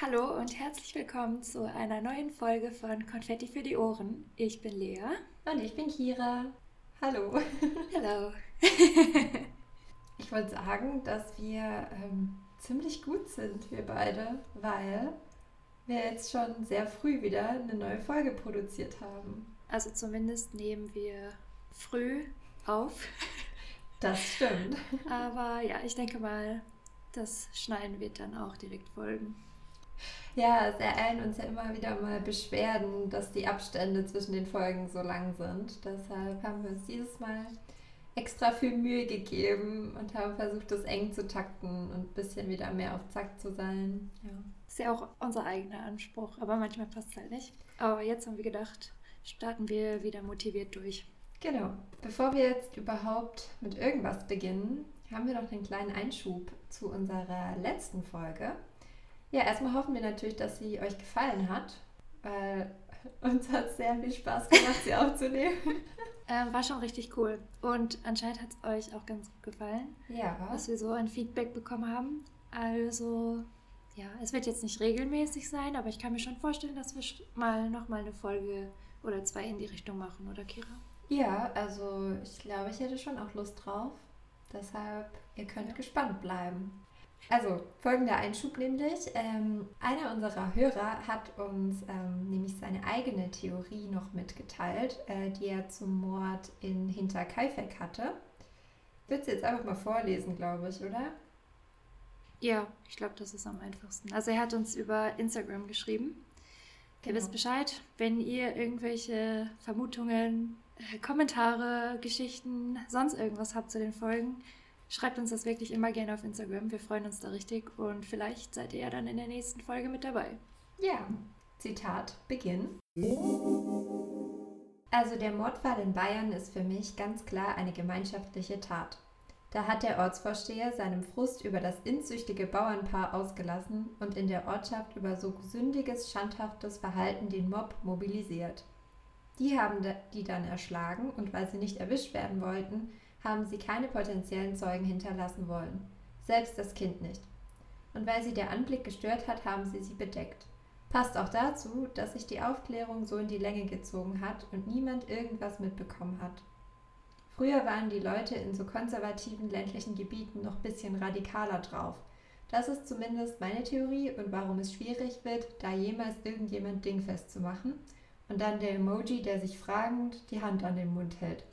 Hallo und herzlich willkommen zu einer neuen Folge von Konfetti für die Ohren. Ich bin Lea. Und ich bin Kira. Hallo. Hallo. ich wollte sagen, dass wir ähm, ziemlich gut sind, wir beide, weil wir jetzt schon sehr früh wieder eine neue Folge produziert haben. Also zumindest nehmen wir früh auf. Das stimmt. Aber ja, ich denke mal, das Schneiden wird dann auch direkt folgen. Ja, es ereilen uns ja immer wieder mal Beschwerden, dass die Abstände zwischen den Folgen so lang sind. Deshalb haben wir uns dieses Mal extra viel Mühe gegeben und haben versucht, das eng zu takten und ein bisschen wieder mehr auf Zack zu sein. Ja. Ist ja auch unser eigener Anspruch, aber manchmal passt es halt nicht. Aber jetzt haben wir gedacht, starten wir wieder motiviert durch. Genau. Bevor wir jetzt überhaupt mit irgendwas beginnen, haben wir noch einen kleinen Einschub zu unserer letzten Folge. Ja, erstmal hoffen wir natürlich, dass sie euch gefallen hat, weil uns hat sehr viel Spaß gemacht, sie aufzunehmen. Ähm, war schon richtig cool. Und anscheinend hat es euch auch ganz gut gefallen. Ja. Was wir so ein Feedback bekommen haben. Also, ja, es wird jetzt nicht regelmäßig sein, aber ich kann mir schon vorstellen, dass wir mal nochmal eine Folge oder zwei in die Richtung machen, oder Kira? Ja, also ich glaube, ich hätte schon auch Lust drauf. Deshalb, ihr könnt ja. gespannt bleiben. Also, folgender Einschub nämlich. Ähm, einer unserer Hörer hat uns ähm, nämlich seine eigene Theorie noch mitgeteilt, äh, die er zum Mord in Hinterkaifeck hatte. Ich würde sie jetzt einfach mal vorlesen, glaube ich, oder? Ja, ich glaube, das ist am einfachsten. Also er hat uns über Instagram geschrieben. Ihr wisst genau. Bescheid, wenn ihr irgendwelche Vermutungen, Kommentare, Geschichten, sonst irgendwas habt zu den Folgen, Schreibt uns das wirklich immer gerne auf Instagram. Wir freuen uns da richtig und vielleicht seid ihr ja dann in der nächsten Folge mit dabei. Ja, Zitat, Beginn. Also der Mordfall in Bayern ist für mich ganz klar eine gemeinschaftliche Tat. Da hat der Ortsvorsteher seinem Frust über das inzüchtige Bauernpaar ausgelassen und in der Ortschaft über so sündiges, schandhaftes Verhalten den Mob mobilisiert. Die haben die dann erschlagen und weil sie nicht erwischt werden wollten, haben sie keine potenziellen Zeugen hinterlassen wollen, selbst das Kind nicht. Und weil sie der Anblick gestört hat, haben sie sie bedeckt. Passt auch dazu, dass sich die Aufklärung so in die Länge gezogen hat und niemand irgendwas mitbekommen hat. Früher waren die Leute in so konservativen ländlichen Gebieten noch ein bisschen radikaler drauf. Das ist zumindest meine Theorie und warum es schwierig wird, da jemals irgendjemand dingfest zu machen. Und dann der Emoji, der sich fragend die Hand an den Mund hält.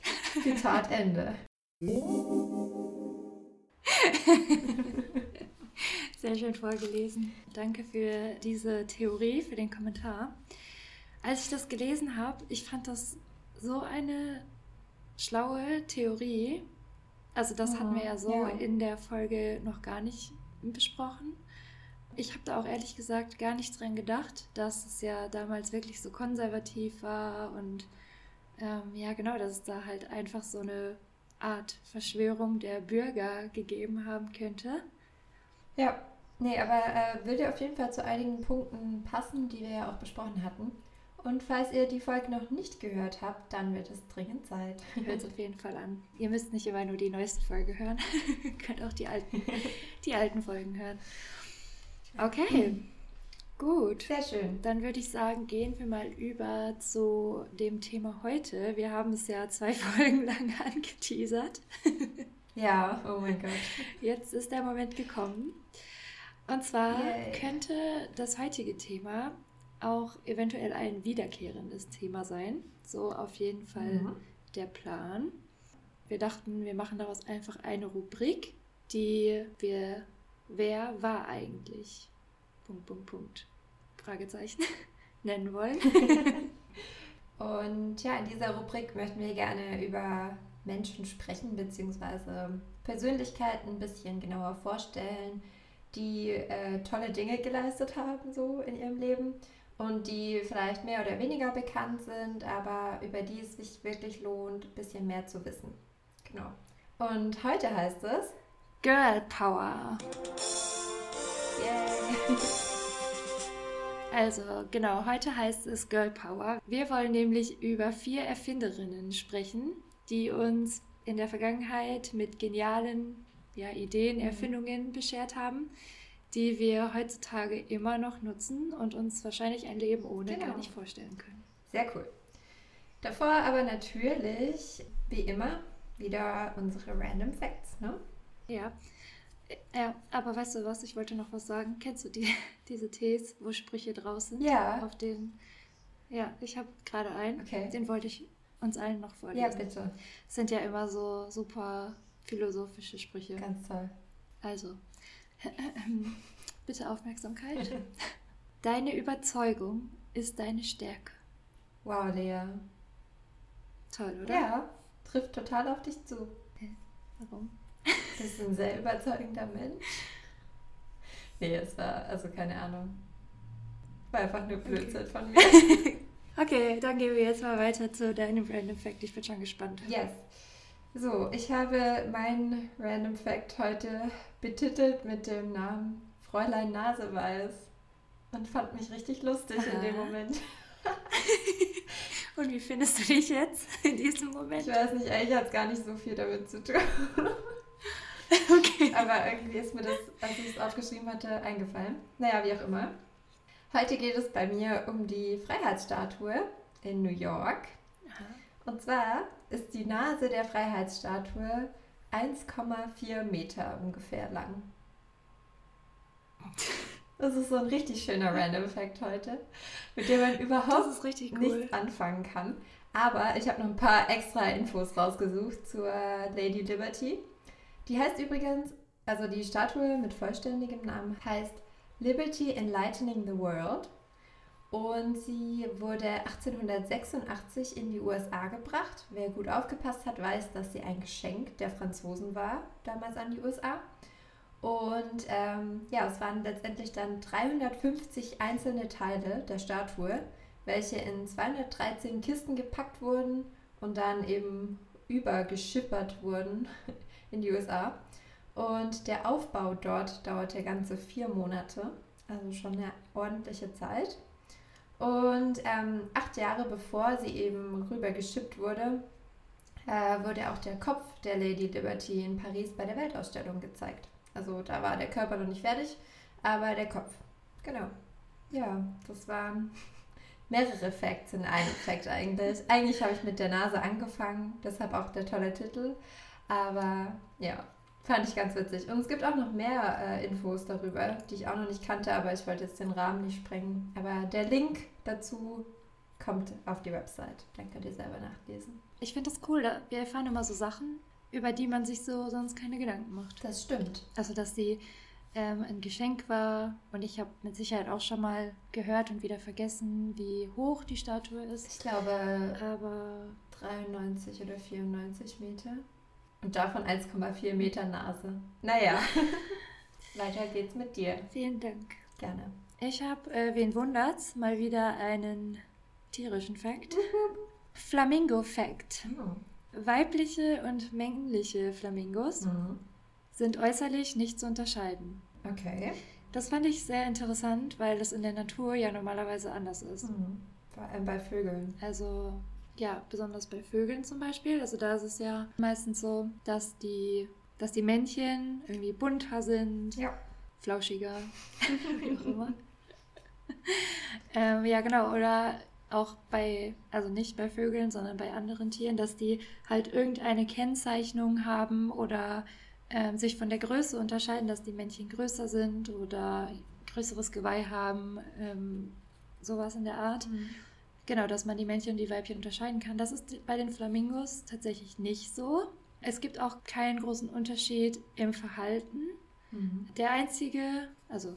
Zitat Ende. Sehr schön vorgelesen. Danke für diese Theorie, für den Kommentar. Als ich das gelesen habe, ich fand das so eine schlaue Theorie. Also das oh, hatten wir ja so ja. in der Folge noch gar nicht besprochen. Ich habe da auch ehrlich gesagt gar nicht dran gedacht, dass es ja damals wirklich so konservativ war und ähm, ja genau, dass es da halt einfach so eine Art Verschwörung der Bürger gegeben haben könnte. Ja, nee, aber äh, würde auf jeden Fall zu einigen Punkten passen, die wir ja auch besprochen hatten. Und falls ihr die Folge noch nicht gehört habt, dann wird es dringend Zeit. Hört es auf jeden Fall an. Ihr müsst nicht immer nur die neueste Folge hören. Ihr könnt auch die alten, die alten Folgen hören. Okay. Gut. Sehr schön. Dann würde ich sagen, gehen wir mal über zu dem Thema heute. Wir haben es ja zwei Folgen lang angeteasert. Ja, oh mein Gott. Jetzt ist der Moment gekommen. Und zwar Yay. könnte das heutige Thema auch eventuell ein wiederkehrendes Thema sein. So auf jeden Fall mhm. der Plan. Wir dachten, wir machen daraus einfach eine Rubrik, die wir Wer war eigentlich? Punkt, Punkt, Punkt. Fragezeichen nennen wollen. Und ja, in dieser Rubrik möchten wir gerne über Menschen sprechen, beziehungsweise Persönlichkeiten ein bisschen genauer vorstellen, die äh, tolle Dinge geleistet haben, so in ihrem Leben und die vielleicht mehr oder weniger bekannt sind, aber über die es sich wirklich lohnt, ein bisschen mehr zu wissen. Genau. Und heute heißt es Girl Power. Yay! Also, genau, heute heißt es Girl Power. Wir wollen nämlich über vier Erfinderinnen sprechen, die uns in der Vergangenheit mit genialen ja, Ideen, Mhm. Erfindungen beschert haben, die wir heutzutage immer noch nutzen und uns wahrscheinlich ein Leben ohne Genau. gar nicht vorstellen können. Sehr cool. Davor aber natürlich, wie immer, wieder unsere Random Facts, ne? Ja. Ja, aber weißt du was, ich wollte noch was sagen. Kennst du die, diese Tees, wo Sprüche draus sind? Ja. Auf den. Ja, ich habe gerade einen. Okay. Den wollte ich uns allen noch vorlesen. Ja, bitte. Das sind ja immer so super philosophische Sprüche. Ganz toll. Also, bitte Aufmerksamkeit. Deine Überzeugung ist deine Stärke. Wow, Lea. Toll, oder? Ja, trifft total auf dich zu. Warum? Du bist ein sehr überzeugender Mensch. Nee, es war, also keine Ahnung. War einfach nur Blödsinn von mir. Okay, dann gehen wir jetzt mal weiter zu deinem Random Fact. Ich bin schon gespannt. Yes. So, ich habe meinen Random Fact heute betitelt mit dem Namen Fräulein Naseweiß und fand mich richtig lustig in dem Aha. Moment. Und wie findest du dich jetzt in diesem Ich Moment? weiß nicht, eigentlich hat es gar nicht so viel damit zu tun. Okay. Aber irgendwie ist mir das, als ich es aufgeschrieben hatte, eingefallen. Naja, wie auch immer. Heute geht es bei mir um die Freiheitsstatue in New York. Und zwar ist die Nase der Freiheitsstatue 1,4 Meter ungefähr lang. Das ist so ein richtig schöner Random Fact heute, mit dem man überhaupt cool. nichts anfangen kann. Aber ich habe noch ein paar extra Infos rausgesucht zur Lady Liberty. Die heißt übrigens, also die Statue mit vollständigem Namen heißt Liberty Enlightening the World. Und sie wurde 1886 in die USA gebracht. Wer gut aufgepasst hat, weiß, dass sie ein Geschenk der Franzosen war, damals an die USA. Und ähm, ja, es waren letztendlich dann 350 einzelne Teile der Statue, welche in 213 Kisten gepackt wurden und dann eben übergeschippert wurden in die USA. Und der Aufbau dort dauerte ganze vier Monate, also schon eine ordentliche Zeit. Und ähm, acht Jahre bevor sie eben rüber geschippt wurde, äh, wurde auch der Kopf der Lady Liberty in Paris bei der Weltausstellung gezeigt. Also da war der Körper noch nicht fertig, aber der Kopf. Genau. Ja, das waren mehrere Facts in einem Fact eigentlich. Eigentlich habe ich mit der Nase angefangen, deshalb auch der tolle Titel. Aber ja, fand ich ganz witzig. Und es gibt auch noch mehr äh, Infos darüber, die ich auch noch nicht kannte, aber ich wollte jetzt den Rahmen nicht sprengen. Aber der Link dazu kommt auf die Website. Dann könnt ihr selber nachlesen. Ich finde das cool. Wir erfahren immer so Sachen, über die man sich so sonst keine Gedanken macht. Das stimmt. Also, dass sie ähm, ein Geschenk war. Und ich habe mit Sicherheit auch schon mal gehört und wieder vergessen, wie hoch die Statue ist. Ich glaube Aber 93 oder 94 Meter. Und davon 1,4 Meter Nase. Naja, weiter geht's mit dir. vielen Dank. Gerne. Ich habe, äh, wen wundert's, mal wieder einen tierischen Fakt. Flamingo-Fact. Weibliche und männliche Flamingos Mhm. sind äußerlich nicht zu unterscheiden. Okay. Das fand ich sehr interessant, weil das in der Natur ja normalerweise anders ist. Mhm. Vor allem bei Vögeln. Also ja, besonders bei Vögeln zum Beispiel. Also da ist es ja meistens so, dass die, dass die Männchen irgendwie bunter sind, Ja. flauschiger, wie auch immer. ähm, ja, genau. Oder auch bei, also nicht bei Vögeln, sondern bei anderen Tieren, dass die halt irgendeine Kennzeichnung haben oder ähm, sich von der Größe unterscheiden, dass die Männchen größer sind oder größeres Geweih haben, ähm, sowas in der Art. Genau, dass man die Männchen und die Weibchen unterscheiden kann. Das ist bei den Flamingos tatsächlich nicht so. Es gibt auch keinen großen Unterschied im Verhalten. Mhm. Der einzige, also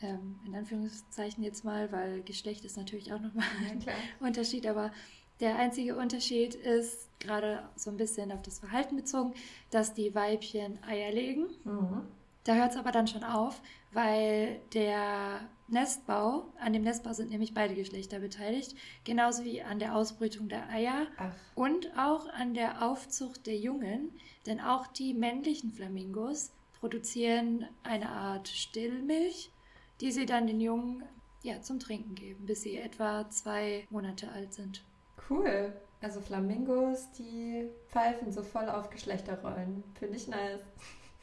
ähm, in Anführungszeichen jetzt mal, weil Geschlecht ist natürlich auch nochmal ein. Unterschied, aber der einzige Unterschied ist gerade so ein bisschen auf das Verhalten bezogen, dass die Weibchen Eier legen. Mhm. Da hört es aber dann schon auf, weil der Nestbau, an dem Nestbau sind nämlich beide Geschlechter beteiligt, genauso wie an der Ausbrütung der Eier Ach, und auch an der Aufzucht der Jungen, denn auch die männlichen Flamingos produzieren eine Art Stillmilch, die sie dann den Jungen ja, zum Trinken geben, bis sie etwa zwei Monate alt sind. cool. Also Flamingos, die pfeifen so voll auf Geschlechterrollen. Finde ich nice.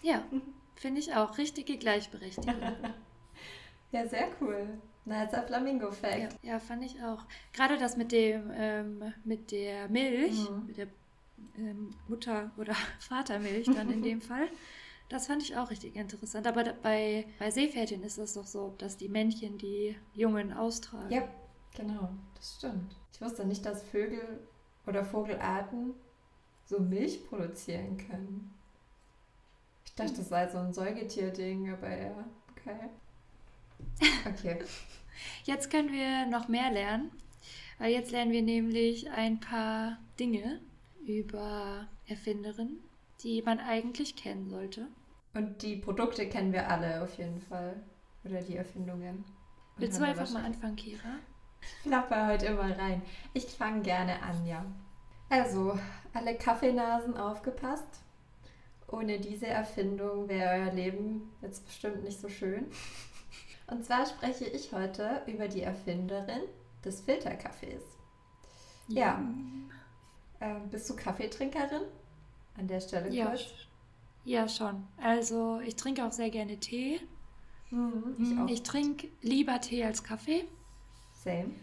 Ja, finde ich auch. Richtige Gleichberechtigung. ja, sehr cool. Nicer Flamingo-Fact. Ja, ja, fand ich auch. Gerade das mit dem, ähm, mit der Milch, mhm. mit der ähm, Mutter- oder Vatermilch dann in dem Fall. Das fand ich auch richtig interessant. Aber bei, bei Seepferdchen ist es doch so, dass die Männchen die Jungen austragen. Ja, genau, das stimmt. Ich wusste nicht, dass Vögel oder Vogelarten so Milch produzieren können. Ich dachte, das sei so ein Säugetierding, aber ja, okay. Okay. Jetzt können wir noch mehr lernen, weil jetzt lernen wir nämlich ein paar Dinge über Erfinderinnen, die man eigentlich kennen sollte. Und die Produkte kennen wir alle auf jeden Fall. Oder die Erfindungen. Und Willst du einfach mal anfangen, Kira? Ich lappe heute immer rein. Ich fange gerne an, ja. Also, alle Kaffeenasen aufgepasst. Ohne diese Erfindung wäre euer Leben jetzt bestimmt nicht so schön. Und zwar spreche ich heute über die Erfinderin des Filterkaffees. Ja. ja. Äh, bist du Kaffeetrinkerin? An der Stelle ja. kurz. Ja, schon. Also ich trinke auch sehr gerne Tee. Mhm, ich, mm, ich trinke lieber Tee als Kaffee. Same.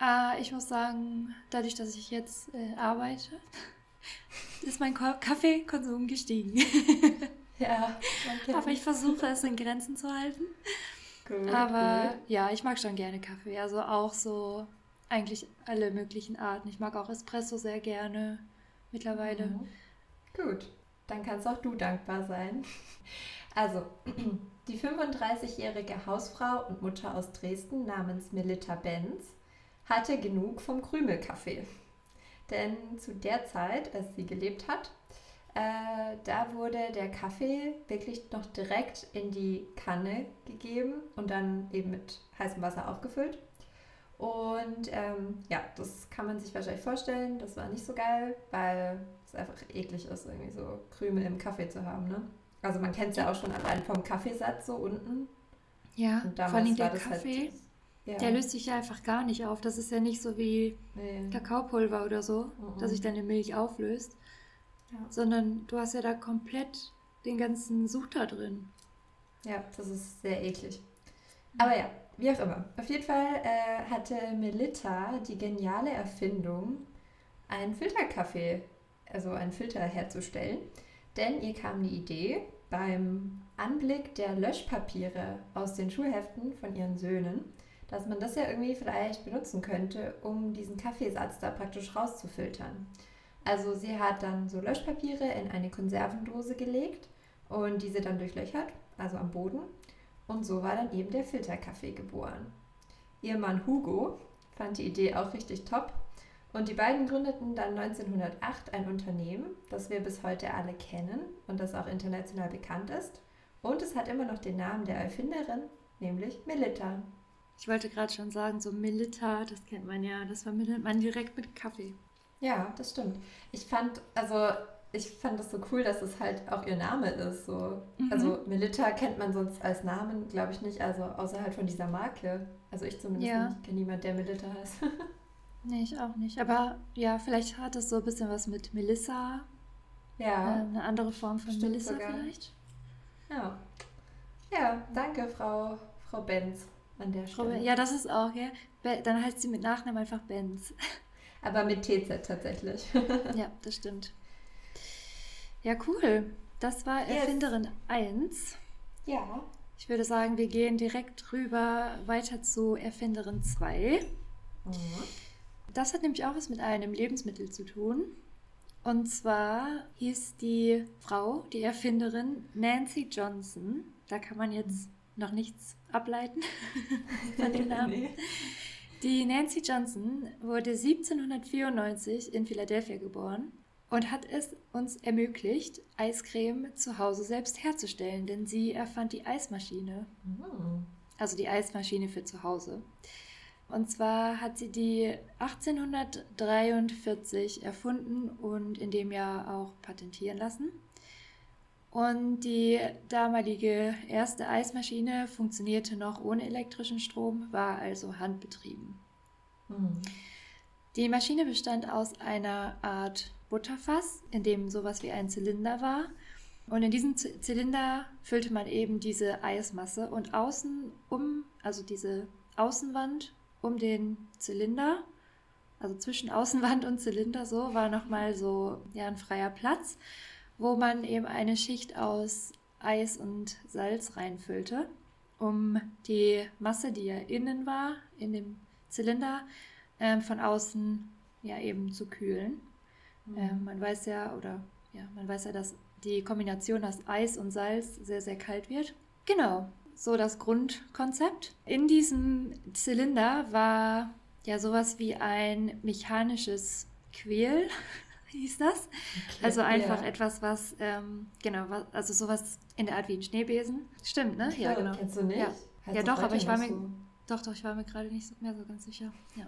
Äh, ich muss sagen, dadurch, dass ich jetzt äh, arbeite, ist mein Kaffeekonsum gestiegen. ja. Aber ich versuche es in Grenzen zu halten. Gut, Aber gut. ja, ich mag schon gerne Kaffee. Also auch so eigentlich alle möglichen Arten. Ich mag auch Espresso sehr gerne mittlerweile. Mhm. Gut, dann kannst auch du dankbar sein. Also, die 35-jährige Hausfrau und Mutter aus Dresden namens Melita Benz hatte genug vom Krümelkaffee. Denn zu der Zeit, als sie gelebt hat, äh, da wurde der Kaffee wirklich noch direkt in die Kanne gegeben und dann eben mit heißem Wasser aufgefüllt. Und ähm, ja, das kann man sich wahrscheinlich vorstellen. Das war nicht so geil, weil es einfach eklig ist, irgendwie so Krümel im Kaffee zu haben. Ne? Also man kennt es ja auch schon allein vom Kaffeesatz so unten. Ja, und vor allem der halt Kaffee, halt, ja. der löst sich ja einfach gar nicht auf. Das ist ja nicht so wie nee. Kakaopulver oder so, mhm. dass sich deine Milch auflöst. Ja. Sondern du hast ja da komplett den ganzen Such da drin. Ja, das ist sehr eklig. Aber ja, wie auch immer. Auf jeden Fall äh, hatte Melita die geniale Erfindung, einen Filterkaffee, also einen Filter herzustellen. Denn ihr kam die Idee, beim Anblick der Löschpapiere aus den Schulheften von ihren Söhnen, dass man das ja irgendwie vielleicht benutzen könnte, um diesen Kaffeesatz da praktisch rauszufiltern. Also sie hat dann so Löschpapiere in eine Konservendose gelegt und diese dann durchlöchert, also am Boden. Und so war dann eben der Filterkaffee geboren. Ihr Mann Hugo fand die Idee auch richtig top und die beiden gründeten dann 1908 ein Unternehmen, das wir bis heute alle kennen und das auch international bekannt ist. Und es hat immer noch den Namen der Erfinderin, nämlich Melita. Ich wollte gerade schon sagen, so Melita, das kennt man ja, das verbindet man direkt mit Kaffee. Ja, das stimmt. Ich fand, also ich fand das so cool, dass es halt auch ihr Name ist. So. Mhm. Also Melita kennt man sonst als Namen, glaube ich, nicht, also außerhalb von dieser Marke. Also ich zumindest ja. kenne niemanden, der Melita heißt. nee, ich auch nicht. Aber ja, vielleicht hat es so ein bisschen was mit Melissa. Ja. Äh, eine andere Form von Melissa sogar. vielleicht. Ja. Ja, danke, Frau, Frau Benz an der Stelle. ja, das ist auch, ja. Dann heißt sie mit Nachnamen einfach Benz. Aber mit TZ tatsächlich. ja, das stimmt. Ja, cool. Das war Erfinderin yes. 1. Ja. Ich würde sagen, wir gehen direkt rüber weiter zu Erfinderin 2. Mhm. Das hat nämlich auch was mit einem Lebensmittel zu tun. Und zwar hieß die Frau, die Erfinderin Nancy Johnson. Da kann man jetzt noch nichts ableiten von dem Namen. nee. Die Nancy Johnson wurde 1794 in Philadelphia geboren und hat es uns ermöglicht, Eiscreme zu Hause selbst herzustellen, denn sie erfand die Eismaschine. Mhm. Also die Eismaschine für zu Hause. Und zwar hat sie die 1843 erfunden und in dem Jahr auch patentieren lassen. Und die damalige erste Eismaschine funktionierte noch ohne elektrischen Strom, war also handbetrieben. Mhm. Die Maschine bestand aus einer Art Butterfass, in dem sowas wie ein Zylinder war. Und in diesen Z Zylinder füllte man eben diese Eismasse und außen um, also diese Außenwand um den Zylinder, also zwischen Außenwand und Zylinder so, war nochmal so ja, ein freier Platz, wo man eben eine Schicht aus Eis und Salz reinfüllte, um die Masse, die ja innen war, in dem Zylinder, ähm, von außen ja eben zu kühlen. Mhm. Ähm, man weiß ja, oder ja, man weiß ja, dass die Kombination aus Eis und Salz sehr, sehr kalt wird. Genau, so das Grundkonzept. In diesem Zylinder war ja sowas wie ein mechanisches Quäl, hieß das. Okay, also einfach ja. etwas, was, ähm, genau, was, also sowas in der Art wie ein Schneebesen. Stimmt, ne? Ja, ja genau. Kennst du nicht? Ja, ja doch, aber ich war mir, so. doch, doch, ich war mir gerade nicht mehr so ganz sicher. Ja.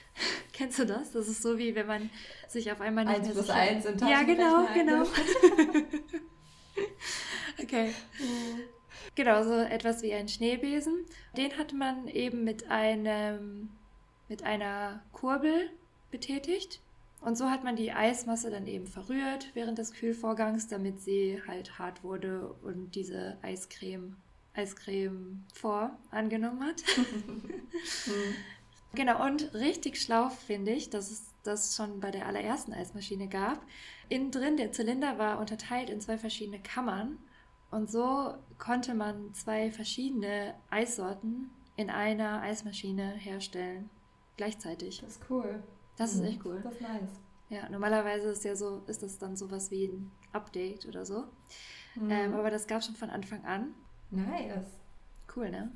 Kennst du das? Das ist so wie wenn man sich auf einmal nicht 1 mehr plus sicher... 1 im Ja, genau, genau. okay. Mhm. Genau, so etwas wie ein Schneebesen. Den hat man eben mit einem mit einer Kurbel betätigt. Und so hat man die Eismasse dann eben verrührt während des Kühlvorgangs, damit sie halt hart wurde und diese Eiscreme, Eiscreme vor angenommen hat. Genau, und richtig schlau finde ich, dass es das schon bei der allerersten Eismaschine gab. Innen drin, der Zylinder war unterteilt in zwei verschiedene Kammern. Und so konnte man zwei verschiedene Eissorten in einer Eismaschine herstellen. Gleichzeitig. Das ist cool. Das mhm. ist echt cool. Das ist nice. Ja, normalerweise ist ja so, ist das dann sowas wie ein Update oder so. Mhm. Ähm, aber das gab es schon von Anfang an. Nice. Cool, ne?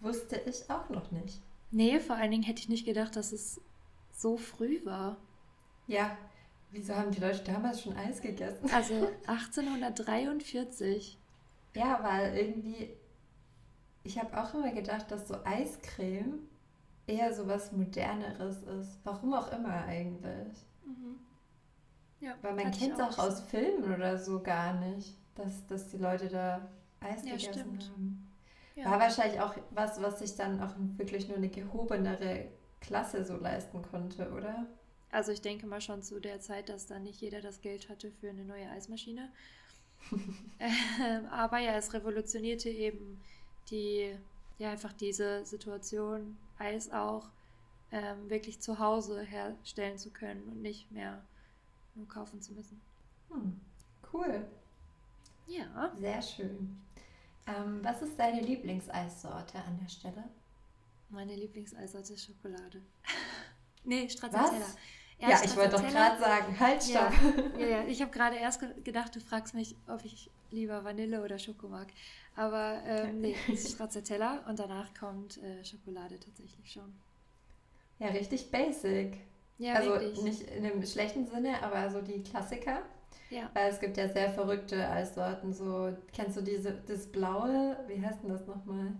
Wusste ich auch noch nicht. Nee, vor allen Dingen hätte ich nicht gedacht, dass es so früh war. Ja, wieso haben die Leute damals schon Eis gegessen? Also 1843. Ja, weil irgendwie, ich habe auch immer gedacht, dass so Eiscreme eher so was Moderneres ist. Warum auch immer eigentlich. Mhm. Ja, weil man kennt es auch, auch aus Filmen oder so gar nicht, dass, dass die Leute da Eis ja, gegessen stimmt. haben. Ja. War wahrscheinlich auch was, was sich dann auch wirklich nur eine gehobenere Klasse so leisten konnte, oder? Also ich denke mal schon zu der Zeit, dass dann nicht jeder das Geld hatte für eine neue Eismaschine. ähm, aber ja, es revolutionierte eben die, ja, einfach diese Situation, Eis auch ähm, wirklich zu Hause herstellen zu können und nicht mehr nur kaufen zu müssen. Hm, cool. Ja. Sehr schön. Ähm, was ist deine Lieblingseissorte an der Stelle? Meine Lieblingseissorte ist Schokolade. nee, Stracciatella. Ja, ja ich wollte doch gerade sagen, halt, stopp. Ja, ja, ja. ich habe gerade erst gedacht, du fragst mich, ob ich lieber Vanille oder Schoko mag. Aber ähm, nee, es ist Stracciatella und danach kommt äh, Schokolade tatsächlich schon. Ja, richtig basic. Ja, also wirklich. nicht in einem schlechten Sinne, aber so die Klassiker. Ja. Weil es gibt ja sehr verrückte Eissorten. So, kennst du diese, das blaue? Wie heißt denn das nochmal?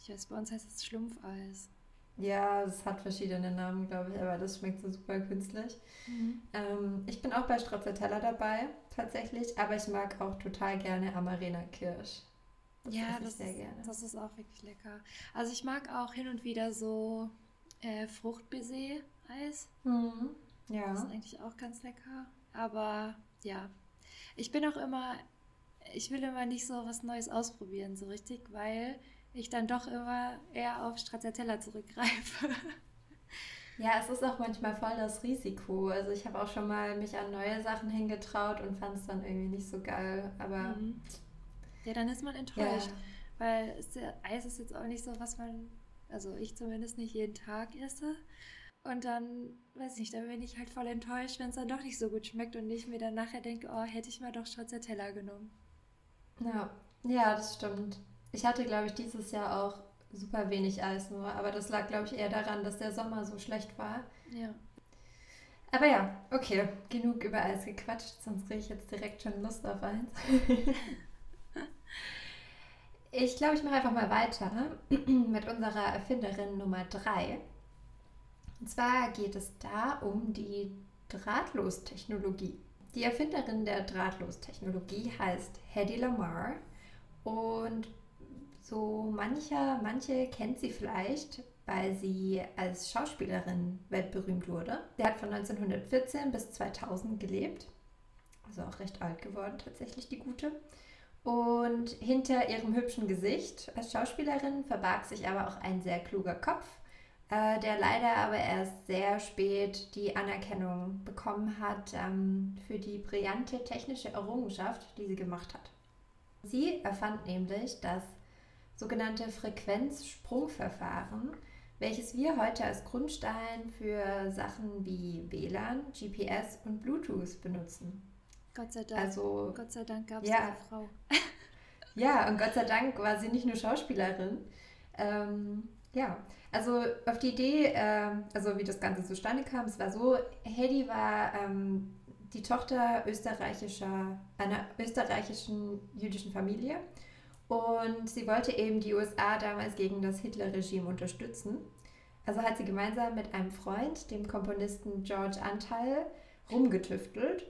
Ich weiß, bei uns heißt es Schlumpfeis. Ja, es hat verschiedene Namen, glaube ich, aber das schmeckt so super künstlich. Mhm. Ähm, ich bin auch bei Stracciatella dabei, tatsächlich, aber ich mag auch total gerne Amarena Kirsch. Das ja, das, sehr gerne. das ist auch wirklich lecker. Also ich mag auch hin und wieder so äh, Fruchtbaiser-Eis. Mhm. Ja. Das ist eigentlich auch ganz lecker. Aber ja, ich bin auch immer, ich will immer nicht so was Neues ausprobieren, so richtig, weil ich dann doch immer eher auf Stracciatella zurückgreife. Ja, es ist auch manchmal voll das Risiko. Also ich habe auch schon mal mich an neue Sachen hingetraut und fand es dann irgendwie nicht so geil. Aber mhm. ja, dann ist man enttäuscht, ja. weil Eis ist jetzt auch nicht so, was man, also ich zumindest nicht jeden Tag esse. Und dann, weiß ich nicht, dann bin ich halt voll enttäuscht, wenn es dann doch nicht so gut schmeckt und ich mir dann nachher denke, oh, hätte ich mal doch Stracciatella genommen. Ja, ja, das stimmt. Ich hatte, glaube ich, dieses Jahr auch super wenig Eis nur, aber das lag, glaube ich, eher daran, dass der Sommer so schlecht war. Ja. Aber ja, okay, genug über Eis gequatscht, sonst kriege ich jetzt direkt schon Lust auf eins. ich glaube, ich mache einfach mal weiter mit unserer Erfinderin Nummer 3. Und zwar geht es da um die Drahtlostechnologie. Die Erfinderin der Drahtlostechnologie heißt Hedy Lamar und so mancher, manche kennt sie vielleicht weil sie als Schauspielerin weltberühmt wurde. Sie hat von 1914 bis 2000 gelebt, also auch recht alt geworden tatsächlich, die gute. Und hinter ihrem hübschen Gesicht als Schauspielerin verbarg sich aber auch ein sehr kluger Kopf, äh, der leider aber erst sehr spät die Anerkennung bekommen hat ähm, für die brillante technische Errungenschaft, die sie gemacht hat. Sie erfand nämlich das sogenannte Frequenzsprungverfahren, welches wir heute als Grundstein für Sachen wie WLAN, GPS und Bluetooth benutzen. Gott sei Dank. Also, Gott sei Dank gab es ja. eine Frau. Ja, und Gott sei Dank war sie nicht nur Schauspielerin. Ähm, ja, also auf die Idee, ähm, also wie das Ganze zustande kam, es war so, Hedy war ähm, die Tochter österreichischer, einer österreichischen jüdischen Familie und sie wollte eben die USA damals gegen das Hitler-Regime unterstützen. Also hat sie gemeinsam mit einem Freund, dem Komponisten George Anteil, rumgetüftelt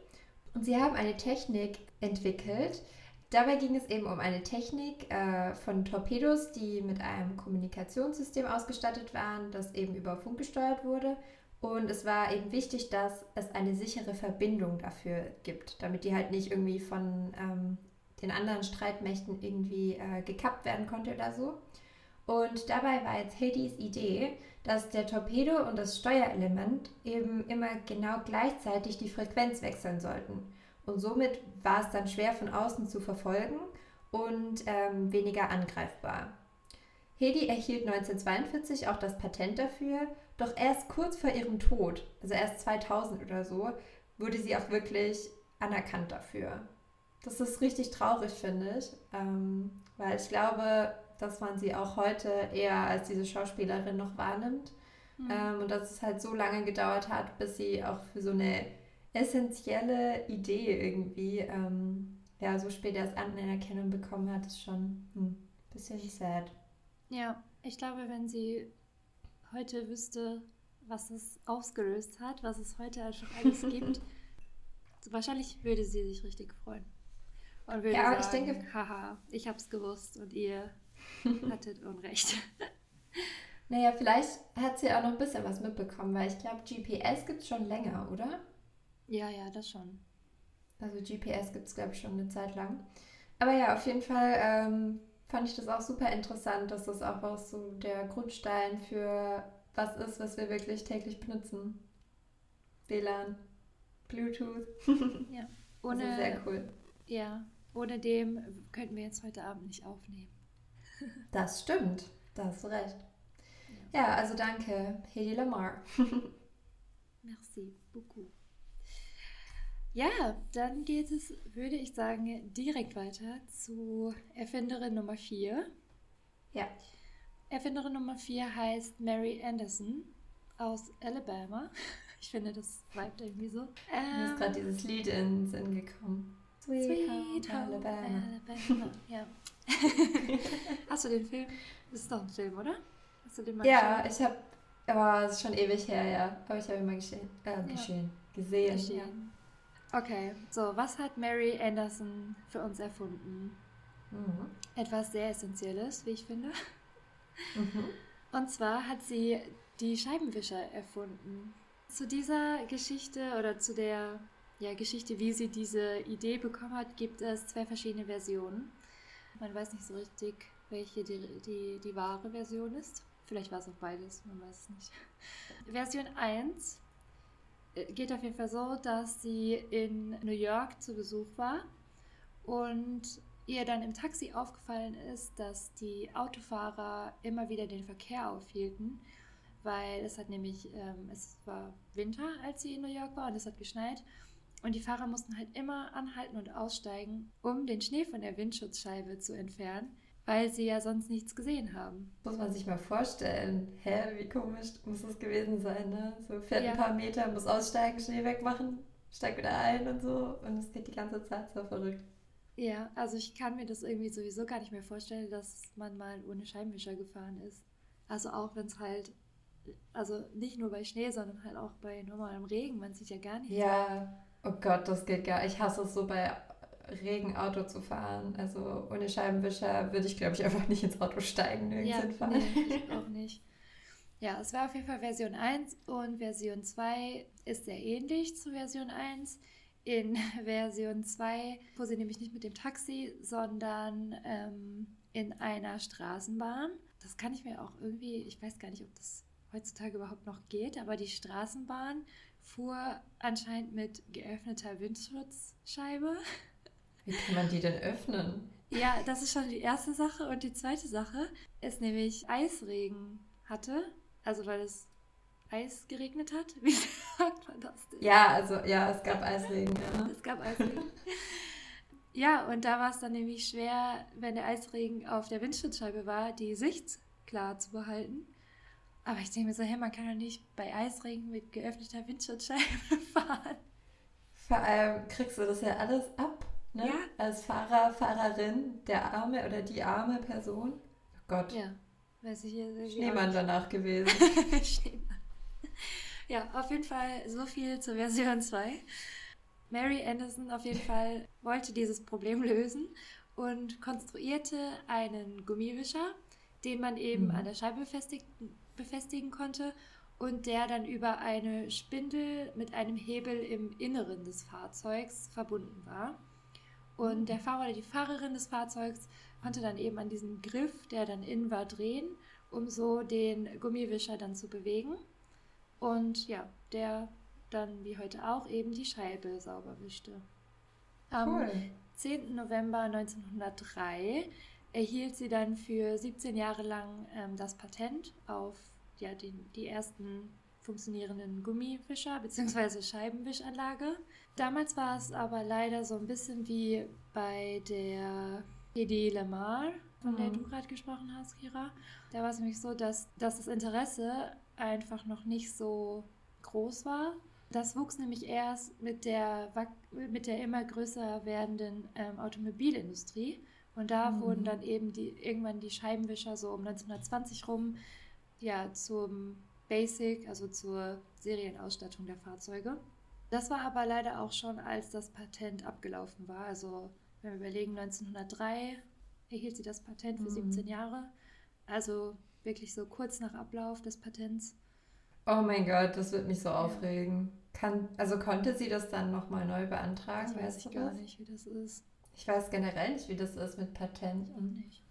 und sie haben eine Technik entwickelt, Dabei ging es eben um eine Technik äh, von Torpedos, die mit einem Kommunikationssystem ausgestattet waren, das eben über Funk gesteuert wurde. Und es war eben wichtig, dass es eine sichere Verbindung dafür gibt, damit die halt nicht irgendwie von ähm, den anderen Streitmächten irgendwie äh, gekappt werden konnte oder so. Und dabei war jetzt Hades Idee, dass der Torpedo und das Steuerelement eben immer genau gleichzeitig die Frequenz wechseln sollten. Und somit war es dann schwer von außen zu verfolgen und ähm, weniger angreifbar. Hedi erhielt 1942 auch das Patent dafür, doch erst kurz vor ihrem Tod, also erst 2000 oder so, wurde sie auch wirklich anerkannt dafür. Das ist richtig traurig, finde ich, ähm, weil ich glaube, dass man sie auch heute eher als diese Schauspielerin noch wahrnimmt. Mhm. Ähm, und dass es halt so lange gedauert hat, bis sie auch für so eine essentielle Idee irgendwie, ähm, ja, so spät erst Anerkennung bekommen hat, ist schon ein hm, bisschen sad. Ja, ich glaube, wenn sie heute wüsste, was es ausgelöst hat, was es heute schon alles gibt, wahrscheinlich würde sie sich richtig freuen. Und würde ja, sagen, ich denke, haha, ich hab's gewusst und ihr hattet Unrecht. Naja, vielleicht hat sie auch noch ein bisschen was mitbekommen, weil ich glaube, GPS gibt es schon länger, oder? Ja, ja, das schon. Also GPS gibt es, glaube ich, schon eine Zeit lang. Aber ja, auf jeden Fall ähm, fand ich das auch super interessant, dass das auch so der Grundstein für was ist, was wir wirklich täglich benutzen. WLAN, Bluetooth. ja, ohne, also sehr cool. Ja, ohne dem könnten wir jetzt heute Abend nicht aufnehmen. das stimmt, da hast du recht. Ja, ja also danke, Hedy Lamar. Merci beaucoup. Ja, dann geht es, würde ich sagen, direkt weiter zu Erfinderin Nummer 4. Ja. Erfinderin Nummer 4 heißt Mary Anderson aus Alabama. Ich finde, das vibet irgendwie so. Ähm, Mir ist gerade ähm, dieses Lied in den Sinn gekommen. Sweet, Sweet Home Alabama. Alabama. Ja. Hast du den Film? Das ist doch ein Film, oder? Hast du den mal Ja, geschaut? ich habe, aber es ist schon ewig her, ja. Aber ich habe ihn mal geschehen, äh, geschehen, ja. gesehen. Geschehen. Ja. Okay, so, was hat Mary Anderson für uns erfunden? Mhm. Etwas sehr Essentielles, wie ich finde. Mhm. Und zwar hat sie die Scheibenwischer erfunden. Zu dieser Geschichte oder zu der ja, Geschichte, wie sie diese Idee bekommen hat, gibt es zwei verschiedene Versionen. Man weiß nicht so richtig, welche die, die, die wahre Version ist. Vielleicht war es auch beides, man weiß es nicht. Version 1 äh, geht auf jeden Fall so, dass sie in New York zu Besuch war und ihr dann im Taxi aufgefallen ist, dass die Autofahrer immer wieder den Verkehr aufhielten, weil es hat nämlich, ähm, es war Winter, als sie in New York war und es hat geschneit und die Fahrer mussten halt immer anhalten und aussteigen, um den Schnee von der Windschutzscheibe zu entfernen weil sie ja sonst nichts gesehen haben. Muss man sich mal vorstellen. Hä, wie komisch muss das gewesen sein, ne? So fährt ja. ein paar Meter, muss aussteigen, Schnee wegmachen, steigt wieder ein und so. Und es geht die ganze Zeit so verrückt. Ja, also ich kann mir das irgendwie sowieso gar nicht mehr vorstellen, dass man mal ohne Scheibenwischer gefahren ist. Also auch wenn es halt, also nicht nur bei Schnee, sondern halt auch bei normalem Regen, man sieht ja gar nichts. Ja, oh Gott, das geht gar Ich hasse es so bei Regenauto zu fahren. Also ohne Scheibenwischer würde ich, glaube ich, einfach nicht ins Auto steigen, nirgends ja, hinfahren. Nee, ich auch nicht. Ja, es war auf jeden Fall Version 1 und Version 2 ist sehr ähnlich zu Version 1. In Version 2 fuhr sie nämlich nicht mit dem Taxi, sondern ähm, in einer Straßenbahn. Das kann ich mir auch irgendwie, ich weiß gar nicht, ob das heutzutage überhaupt noch geht, aber die Straßenbahn fuhr anscheinend mit geöffneter Windschutzscheibe. Wie kann man die denn öffnen? Ja, das ist schon die erste Sache. Und die zweite Sache ist nämlich Eisregen hatte. Also weil es Eis geregnet hat. Wie sagt man das denn? Ja, also ja, es gab Eisregen. Ja. Es gab Eisregen. ja, und da war es dann nämlich schwer, wenn der Eisregen auf der Windschutzscheibe war, die Sicht klar zu behalten. Aber ich denke mir so, hey, man kann doch nicht bei Eisregen mit geöffneter Windschutzscheibe fahren. Vor allem kriegst du das ja alles ab, ne? Ja. Als Fahrer, Fahrerin, der arme oder die arme Person. Oh Gott. Ja, weiß ich hier. Schneemann danach gewesen. Schneemann. Ja, auf jeden Fall so viel zur Version 2. Mary Anderson auf jeden Fall wollte dieses Problem lösen und konstruierte einen Gummiwischer, den man eben mhm. an der Scheibe befestigen, befestigen konnte und der dann über eine Spindel mit einem Hebel im Inneren des Fahrzeugs verbunden war. Und der Fahrer oder die Fahrerin des Fahrzeugs konnte dann eben an diesem Griff, der dann innen war, drehen, um so den Gummiwischer dann zu bewegen. Und ja, der dann wie heute auch eben die Scheibe sauber wischte. Am cool. 10. November 1903 erhielt sie dann für 17 Jahre lang ähm, das Patent auf ja, den, die ersten funktionierenden Gummiwischer bzw. Scheibenwischanlage. Damals war es aber leider so ein bisschen wie bei der Hedi Lamar, von mhm. der du gerade gesprochen hast, Kira. Da war es nämlich so, dass, dass das Interesse einfach noch nicht so groß war. Das wuchs nämlich erst mit der, mit der immer größer werdenden ähm, Automobilindustrie. Und da mhm. wurden dann eben die, irgendwann die Scheibenwischer so um 1920 rum ja, zum Basic, also zur Serienausstattung der Fahrzeuge. Das war aber leider auch schon, als das Patent abgelaufen war. Also wenn wir überlegen, 1903 erhielt sie das Patent für mhm. 17 Jahre. Also wirklich so kurz nach Ablauf des Patents. Oh mein Gott, das wird mich so ja. aufregen. Kann, also konnte sie das dann nochmal neu beantragen? Das weiß ich gar nicht, wie das ist. Ich weiß generell nicht, wie das ist mit Patenten. Auch nicht.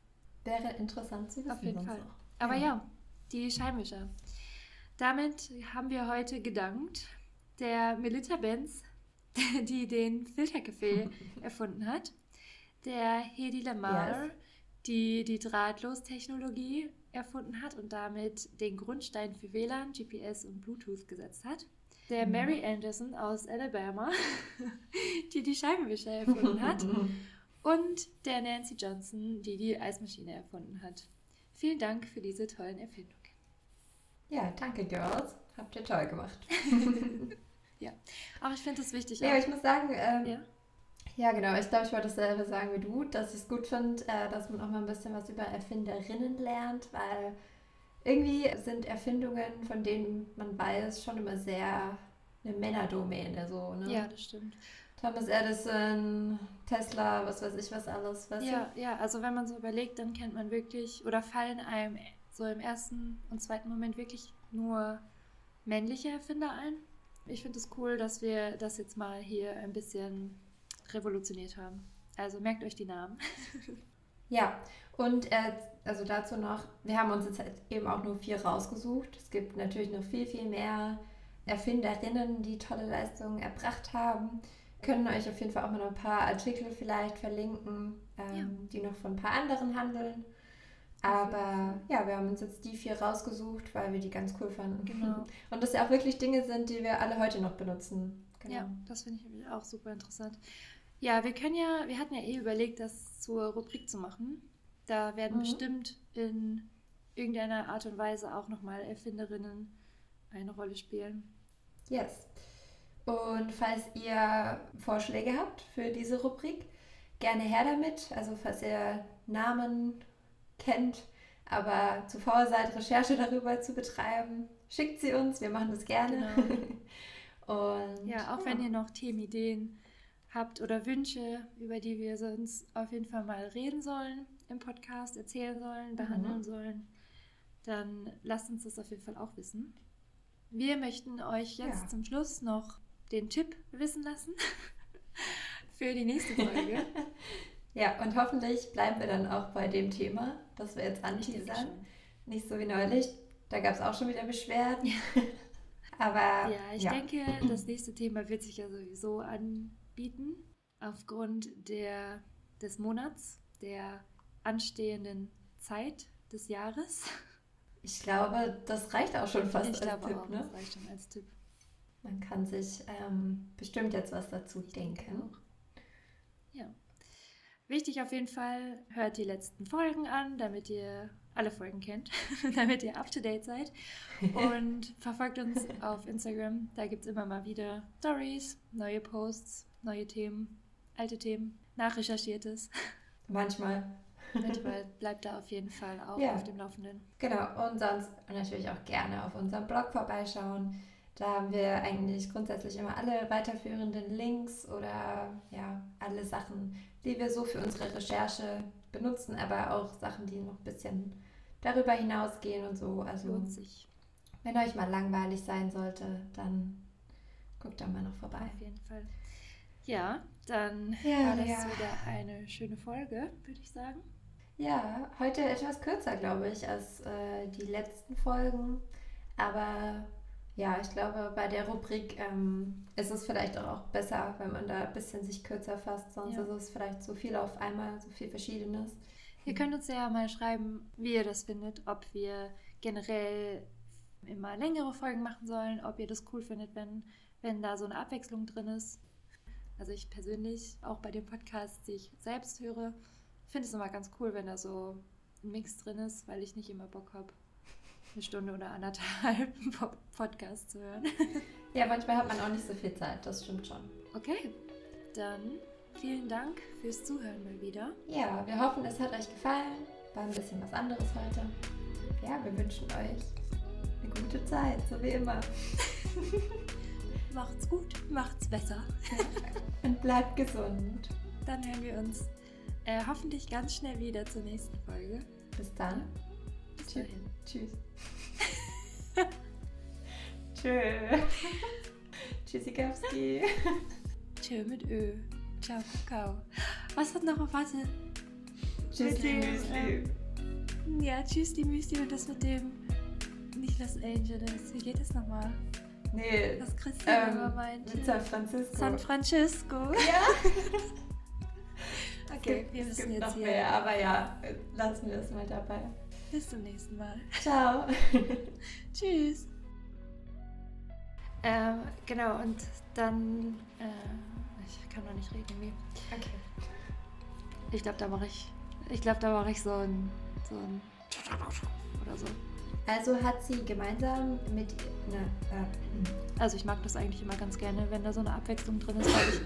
Wäre interessant zu wissen. Auf jeden Fall. Auch. Aber ja. ja, die Scheinwischer. Damit haben wir heute gedankt der Melita Benz, die den Filterkaffee erfunden hat, der Hedi Lamar, yes. die die Drahtlostechnologie erfunden hat und damit den Grundstein für WLAN, GPS und Bluetooth gesetzt hat. Der mhm. Mary Anderson aus Alabama, die die Scheibenwischer erfunden hat. und der Nancy Johnson, die die Eismaschine erfunden hat. Vielen Dank für diese tollen Erfindungen. Ja, danke, Girls. Habt ihr toll gemacht. ja, aber ich finde es wichtig. Ja, auch. ich muss sagen, ähm, ja? Ja, genau. Ich glaube, ich wollte dasselbe sagen wie du, dass ich es gut finde, äh, dass man auch mal ein bisschen was über Erfinderinnen lernt, weil irgendwie sind Erfindungen, von denen man weiß, schon immer sehr eine Männerdomäne. So, ne? Ja, das stimmt. Thomas Edison, Tesla, was weiß ich, was alles. Weißt ja, du? ja, also wenn man so überlegt, dann kennt man wirklich oder fallen einem so im ersten und zweiten Moment wirklich nur männliche Erfinder ein. Ich finde es cool, dass wir das jetzt mal hier ein bisschen revolutioniert haben. Also merkt euch die Namen. ja, und äh, also dazu noch, wir haben uns jetzt halt eben auch nur vier rausgesucht. Es gibt natürlich noch viel, viel mehr Erfinderinnen, die tolle Leistungen erbracht haben. Können euch auf jeden Fall auch mal noch ein paar Artikel vielleicht verlinken, ähm, ja. die noch von ein paar anderen handeln. Aber ja, wir haben uns jetzt die vier rausgesucht, weil wir die ganz cool fanden. Genau. Und das ja auch wirklich Dinge sind, die wir alle heute noch benutzen. Genau. Ja, das finde ich auch super interessant. Ja, wir können ja, wir hatten ja eh überlegt, das zur Rubrik zu machen. Da werden mhm. bestimmt in irgendeiner Art und Weise auch nochmal Erfinderinnen eine Rolle spielen. Yes. Und falls ihr Vorschläge habt für diese Rubrik, gerne her damit. Also falls ihr Namen kennt, aber zu faul seid, Recherche darüber zu betreiben, schickt sie uns. Wir machen das gerne. Genau. Und, ja, auch ja. wenn ihr noch Themenideen habt oder Wünsche, über die wir sonst auf jeden Fall mal reden sollen im Podcast, erzählen sollen, behandeln mhm. sollen, dann lasst uns das auf jeden Fall auch wissen. Wir möchten euch jetzt Ja. zum Schluss noch den Tipp wissen lassen für die nächste Folge. Ja, und hoffentlich bleiben wir dann auch bei dem Thema, das wir jetzt anteasern. Nicht so wie neulich. Da gab es auch schon wieder Beschwerden. Aber Ja, ich denke, das nächste Thema wird sich ja sowieso anbieten, aufgrund der, des Monats, der anstehenden Zeit des Jahres. ich glaube, das reicht auch schon fast ich als glaube Tipp. auch, ne? das reicht schon als Tipp. Man kann sich ähm, bestimmt jetzt was dazu Ich denke denken. Ja. Wichtig auf jeden Fall, hört die letzten Folgen an, damit ihr alle Folgen kennt, damit ihr up to date seid. Und verfolgt uns auf Instagram. Da gibt es immer mal wieder Stories, neue Posts, neue Themen, alte Themen, nachrecherchiertes. Manchmal. Manchmal bleibt da auf jeden Fall auch Ja. auf dem Laufenden. Genau, und sonst natürlich auch gerne auf unserem Blog vorbeischauen. Da haben wir eigentlich grundsätzlich immer alle weiterführenden Links oder ja, alle Sachen, die wir so für unsere Recherche benutzen, aber auch Sachen, die noch ein bisschen darüber hinausgehen und so. Also Lohnt sich wenn euch mal langweilig sein sollte, dann guckt da mal noch vorbei. auf jeden Fall. Ja, dann Ja, war das ja. wieder eine schöne Folge, würde ich sagen. Ja, heute etwas kürzer, glaube ich, als äh, die letzten Folgen. Aber ja, ich glaube, bei der Rubrik ähm, ist es vielleicht auch, besser, wenn man da ein bisschen sich kürzer fasst. Sonst Ja. ist es vielleicht zu viel auf einmal, so viel Verschiedenes. Ihr könnt uns ja mal schreiben, wie ihr das findet, ob wir generell immer längere Folgen machen sollen, ob ihr das cool findet, wenn, wenn da so eine Abwechslung drin ist. Also ich persönlich, auch bei den Podcasts, die ich selbst höre, finde es immer ganz cool, wenn da so ein Mix drin ist, weil ich nicht immer Bock habe, eine Stunde oder anderthalb Podcast zu hören. Ja, manchmal hat man auch nicht so viel Zeit, das stimmt schon. Okay, dann vielen Dank fürs Zuhören mal wieder. Ja, wir hoffen, es hat euch gefallen. War ein bisschen was anderes heute. Ja, wir wünschen euch eine gute Zeit, so wie immer. Macht's gut, macht's besser. Und bleibt gesund. Dann hören wir uns äh, hoffentlich ganz schnell wieder zur nächsten Folge. Bis dann. Bis Tschüss. dahin. Tschüss. Tschö. Tschüssikowski. Tschö mit Ö. Ciao, Kakao. Was hat noch, warte. Tschüssli, Müsli. Ja, tschüss, die Müsli und das mit dem, nicht Los Angeles. Wie geht es nochmal? Nee, Was Christian ähm, immer meinte. mit San Francisco. San Francisco. ja. Okay, wir es müssen gibt jetzt noch hier. mehr, aber ja, lassen wir es mal dabei. Bis zum nächsten Mal. Ciao. Tschüss. Ähm, genau, und dann, äh, ich kann noch nicht reden irgendwie. Okay. Ich glaube, da mache ich, ich glaube, da mache ich so ein, so ein oder so. Also hat sie gemeinsam mit. Ne, äh, Also ich mag das eigentlich immer ganz gerne, wenn da so eine Abwechslung drin ist, weil ich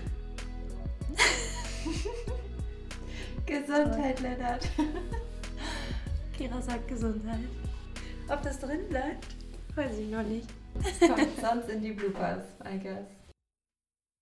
Gesundheit, Lennart. Kira sagt Gesundheit. Ob das drin bleibt, weiß ich noch nicht. Das kommt sonst in die Bloopers, I guess.